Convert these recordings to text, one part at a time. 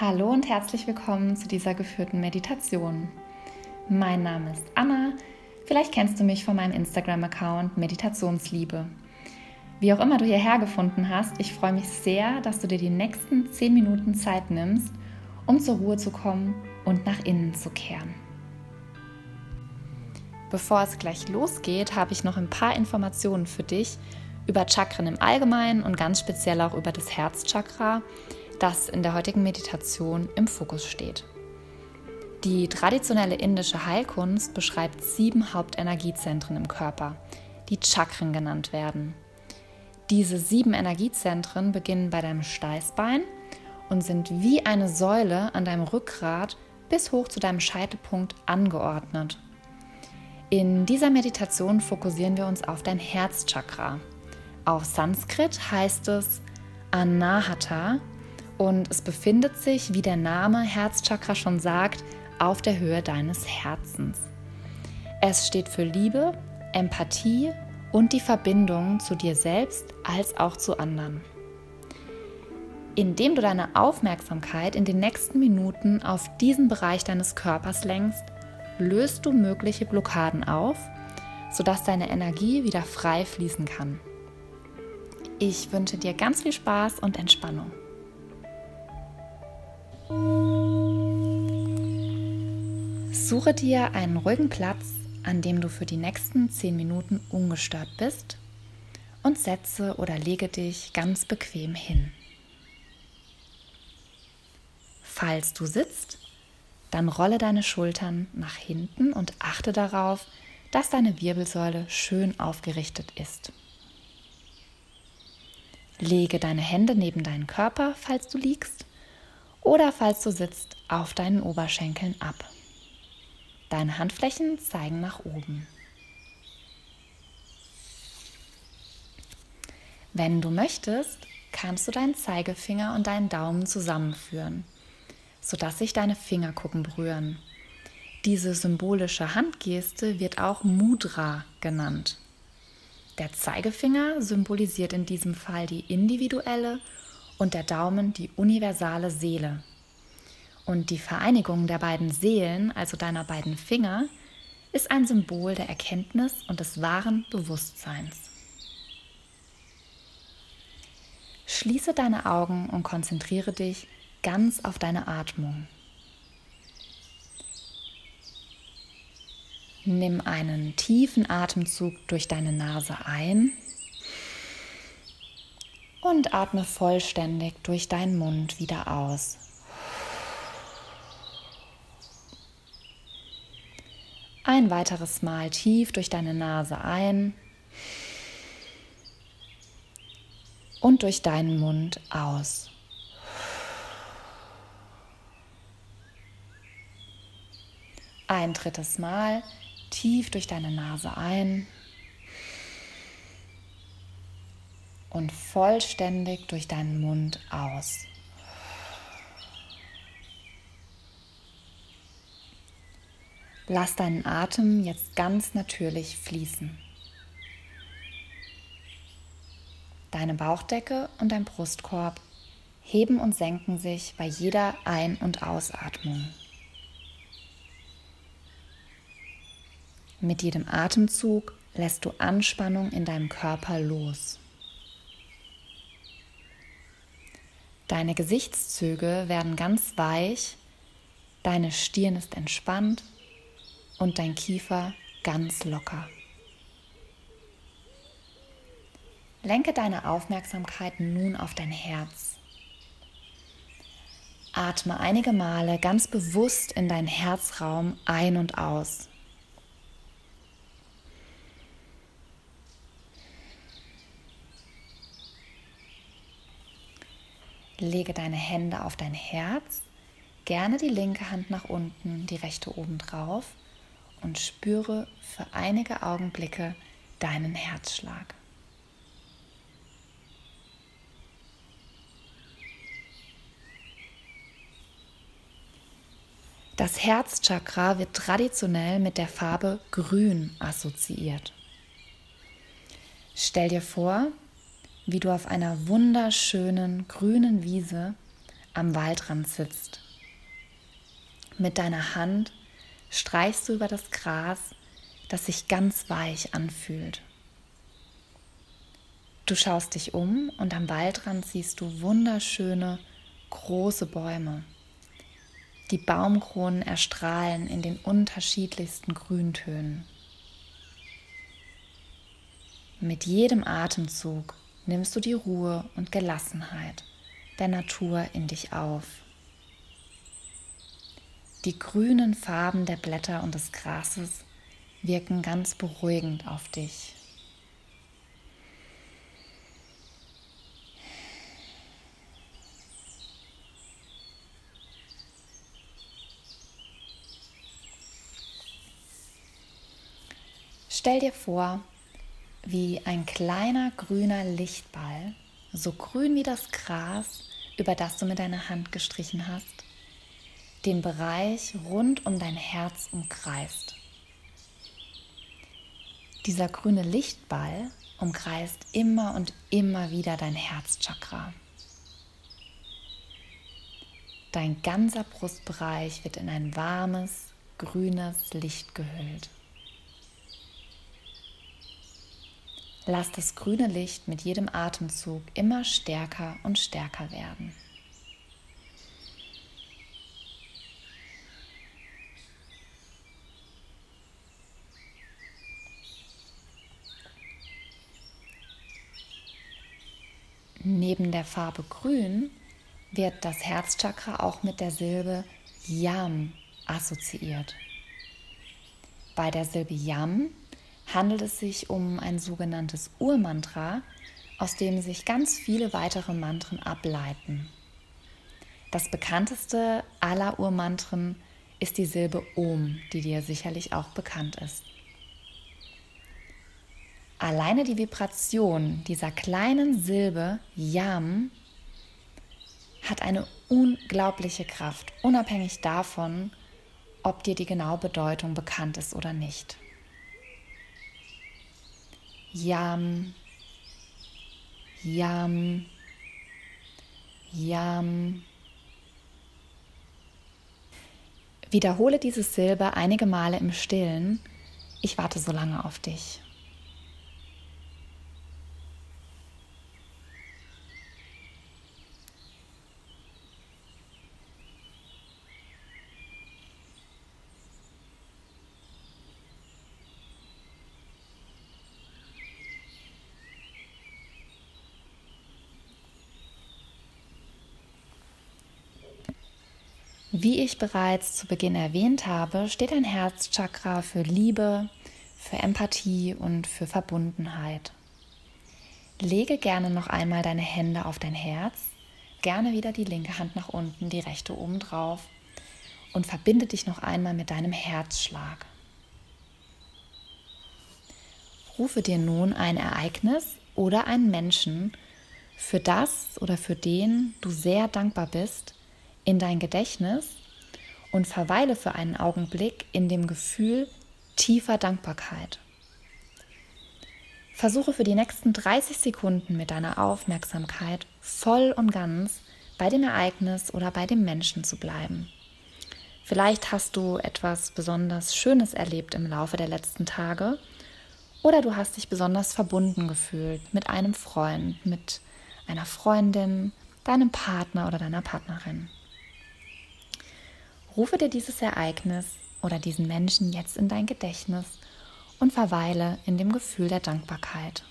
Hallo und herzlich willkommen zu dieser geführten Meditation. Mein Name ist Anna. Vielleicht kennst du mich von meinem Instagram-Account Meditationsliebe. Wie auch immer du hierher gefunden hast, ich freue mich sehr, dass du dir die nächsten 10 Minuten Zeit nimmst, um zur Ruhe zu kommen und nach innen zu kehren. Bevor es gleich losgeht, habe ich noch ein paar Informationen für dich über Chakren im Allgemeinen und ganz speziell auch über das Herzchakra, das in der heutigen Meditation im Fokus steht. Die traditionelle indische Heilkunst beschreibt sieben Hauptenergiezentren im Körper, die Chakren genannt werden. Diese sieben Energiezentren beginnen bei deinem Steißbein und sind wie eine Säule an deinem Rückgrat bis hoch zu deinem Scheitelpunkt angeordnet. In dieser Meditation fokussieren wir uns auf dein Herzchakra. Auf Sanskrit heißt es Anahata und es befindet sich, wie der Name Herzchakra schon sagt, auf der Höhe deines Herzens. Es steht für Liebe, Empathie und die Verbindung zu dir selbst als auch zu anderen. Indem du deine Aufmerksamkeit in den nächsten Minuten auf diesen Bereich deines Körpers lenkst, löst du mögliche Blockaden auf, sodass deine Energie wieder frei fließen kann. Ich wünsche dir ganz viel Spaß und Entspannung. Suche dir einen ruhigen Platz, an dem du für die nächsten 10 Minuten ungestört bist und setze oder lege dich ganz bequem hin. Falls du sitzt, dann rolle deine Schultern nach hinten und achte darauf, dass deine Wirbelsäule schön aufgerichtet ist. Lege deine Hände neben deinen Körper, falls du liegst, oder falls du sitzt, auf deinen Oberschenkeln ab. Deine Handflächen zeigen nach oben. Wenn du möchtest, kannst du deinen Zeigefinger und deinen Daumen zusammenführen, sodass sich deine Fingerkuppen berühren. Diese symbolische Handgeste wird auch Mudra genannt. Der Zeigefinger symbolisiert in diesem Fall die individuelle und der Daumen die universale Seele. Und die Vereinigung der beiden Seelen, also deiner beiden Finger, ist ein Symbol der Erkenntnis und des wahren Bewusstseins. Schließe deine Augen und konzentriere dich ganz auf deine Atmung. Nimm einen tiefen Atemzug durch deine Nase ein und atme vollständig durch deinen Mund wieder aus. Ein weiteres Mal tief durch deine Nase ein und durch deinen Mund aus. Ein drittes Mal tief durch deine Nase ein und vollständig durch deinen Mund aus. Lass deinen Atem jetzt ganz natürlich fließen. Deine Bauchdecke und dein Brustkorb heben und senken sich bei jeder Ein- und Ausatmung. Mit jedem Atemzug lässt du Anspannung in deinem Körper los. Deine Gesichtszüge werden ganz weich, deine Stirn ist entspannt und dein Kiefer ganz locker. Lenke deine Aufmerksamkeit nun auf dein Herz. Atme einige Male ganz bewusst in deinen Herzraum ein und aus. Lege deine Hände auf dein Herz, gerne die linke Hand nach unten, die rechte oben drauf und spüre für einige Augenblicke deinen Herzschlag. Das Herzchakra wird traditionell mit der Farbe Grün assoziiert. Stell dir vor, wie du auf einer wunderschönen grünen Wiese am Waldrand sitzt. Mit deiner Hand streichst du über das Gras, das sich ganz weich anfühlt. Du schaust dich um und am Waldrand siehst du wunderschöne, große Bäume. Die Baumkronen erstrahlen in den unterschiedlichsten Grüntönen. Mit jedem Atemzug nimmst du die Ruhe und Gelassenheit der Natur in dich auf. Die grünen Farben der Blätter und des Grases wirken ganz beruhigend auf dich. Stell dir vor, wie ein kleiner grüner Lichtball, so grün wie das Gras, über das du mit deiner Hand gestrichen hast, den Bereich rund um dein Herz umkreist. Dieser grüne Lichtball umkreist immer und immer wieder dein Herzchakra. Dein ganzer Brustbereich wird in ein warmes, grünes Licht gehüllt. Lass das grüne Licht mit jedem Atemzug immer stärker und stärker werden. Neben der Farbe Grün wird das Herzchakra auch mit der Silbe Yam assoziiert. Bei der Silbe Yam handelt es sich um ein sogenanntes Urmantra, aus dem sich ganz viele weitere Mantren ableiten. Das bekannteste aller Urmantren ist die Silbe Om, die dir sicherlich auch bekannt ist. Alleine die Vibration dieser kleinen Silbe Yam hat eine unglaubliche Kraft, unabhängig davon, ob dir die genaue Bedeutung bekannt ist oder nicht. Yam, Yam, Yam. Wiederhole diese Silbe einige Male im Stillen. Ich warte so lange auf dich. Wie ich bereits zu Beginn erwähnt habe, steht ein Herzchakra für Liebe, für Empathie und für Verbundenheit. Lege gerne noch einmal deine Hände auf dein Herz, gerne wieder die linke Hand nach unten, die rechte oben drauf und verbinde dich noch einmal mit deinem Herzschlag. Rufe dir nun ein Ereignis oder einen Menschen, für das oder für den du sehr dankbar bist, in dein Gedächtnis und verweile für einen Augenblick in dem Gefühl tiefer Dankbarkeit. Versuche für die nächsten 30 Sekunden mit deiner Aufmerksamkeit voll und ganz bei dem Ereignis oder bei dem Menschen zu bleiben. Vielleicht hast du etwas besonders Schönes erlebt im Laufe der letzten Tage oder du hast dich besonders verbunden gefühlt mit einem Freund, mit einer Freundin, deinem Partner oder deiner Partnerin. Rufe dir dieses Ereignis oder diesen Menschen jetzt in dein Gedächtnis und verweile in dem Gefühl der Dankbarkeit.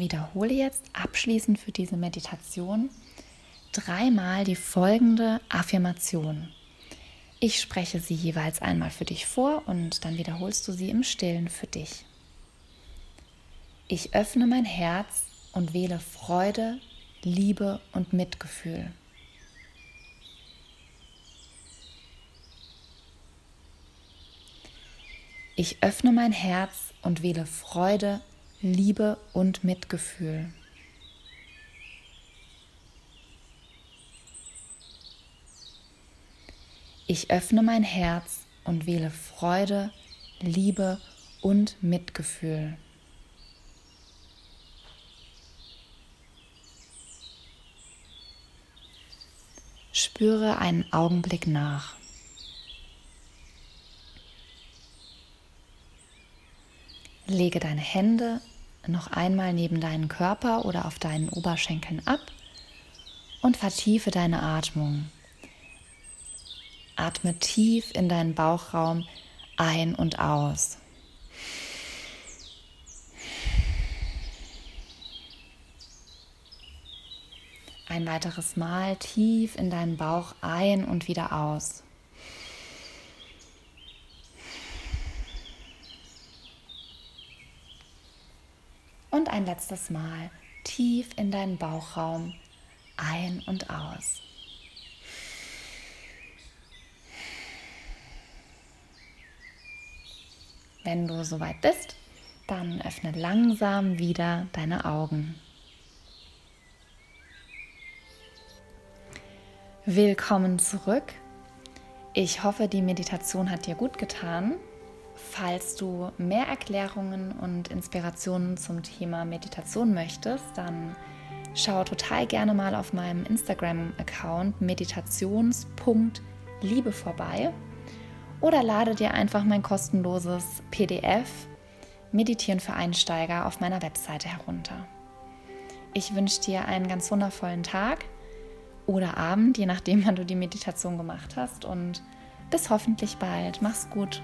Wiederhole jetzt abschließend für diese Meditation dreimal die folgende Affirmation. Ich spreche sie jeweils einmal für dich vor und dann wiederholst du sie im Stillen für dich. Ich öffne mein Herz und wähle Freude, Liebe und Mitgefühl. Ich öffne mein Herz und wähle Freude, Liebe und Mitgefühl. Ich öffne mein Herz und wähle Freude, Liebe und Mitgefühl. Spüre einen Augenblick nach. Lege deine Hände noch einmal neben deinen Körper oder auf deinen Oberschenkeln ab und vertiefe deine Atmung. Atme tief in deinen Bauchraum ein und aus. Ein weiteres Mal tief in deinen Bauch ein und wieder aus. Und ein letztes Mal tief in deinen Bauchraum ein und aus. Wenn du soweit bist, dann öffne langsam wieder deine Augen. Willkommen zurück. Ich hoffe, die Meditation hat dir gut getan. Falls du mehr Erklärungen und Inspirationen zum Thema Meditation möchtest, dann schau total gerne mal auf meinem Instagram-Account meditations.liebe vorbei oder lade dir einfach mein kostenloses PDF Meditieren für Einsteiger auf meiner Webseite herunter. Ich wünsche dir einen ganz wundervollen Tag oder Abend, je nachdem, wann du die Meditation gemacht hast und bis hoffentlich bald. Mach's gut.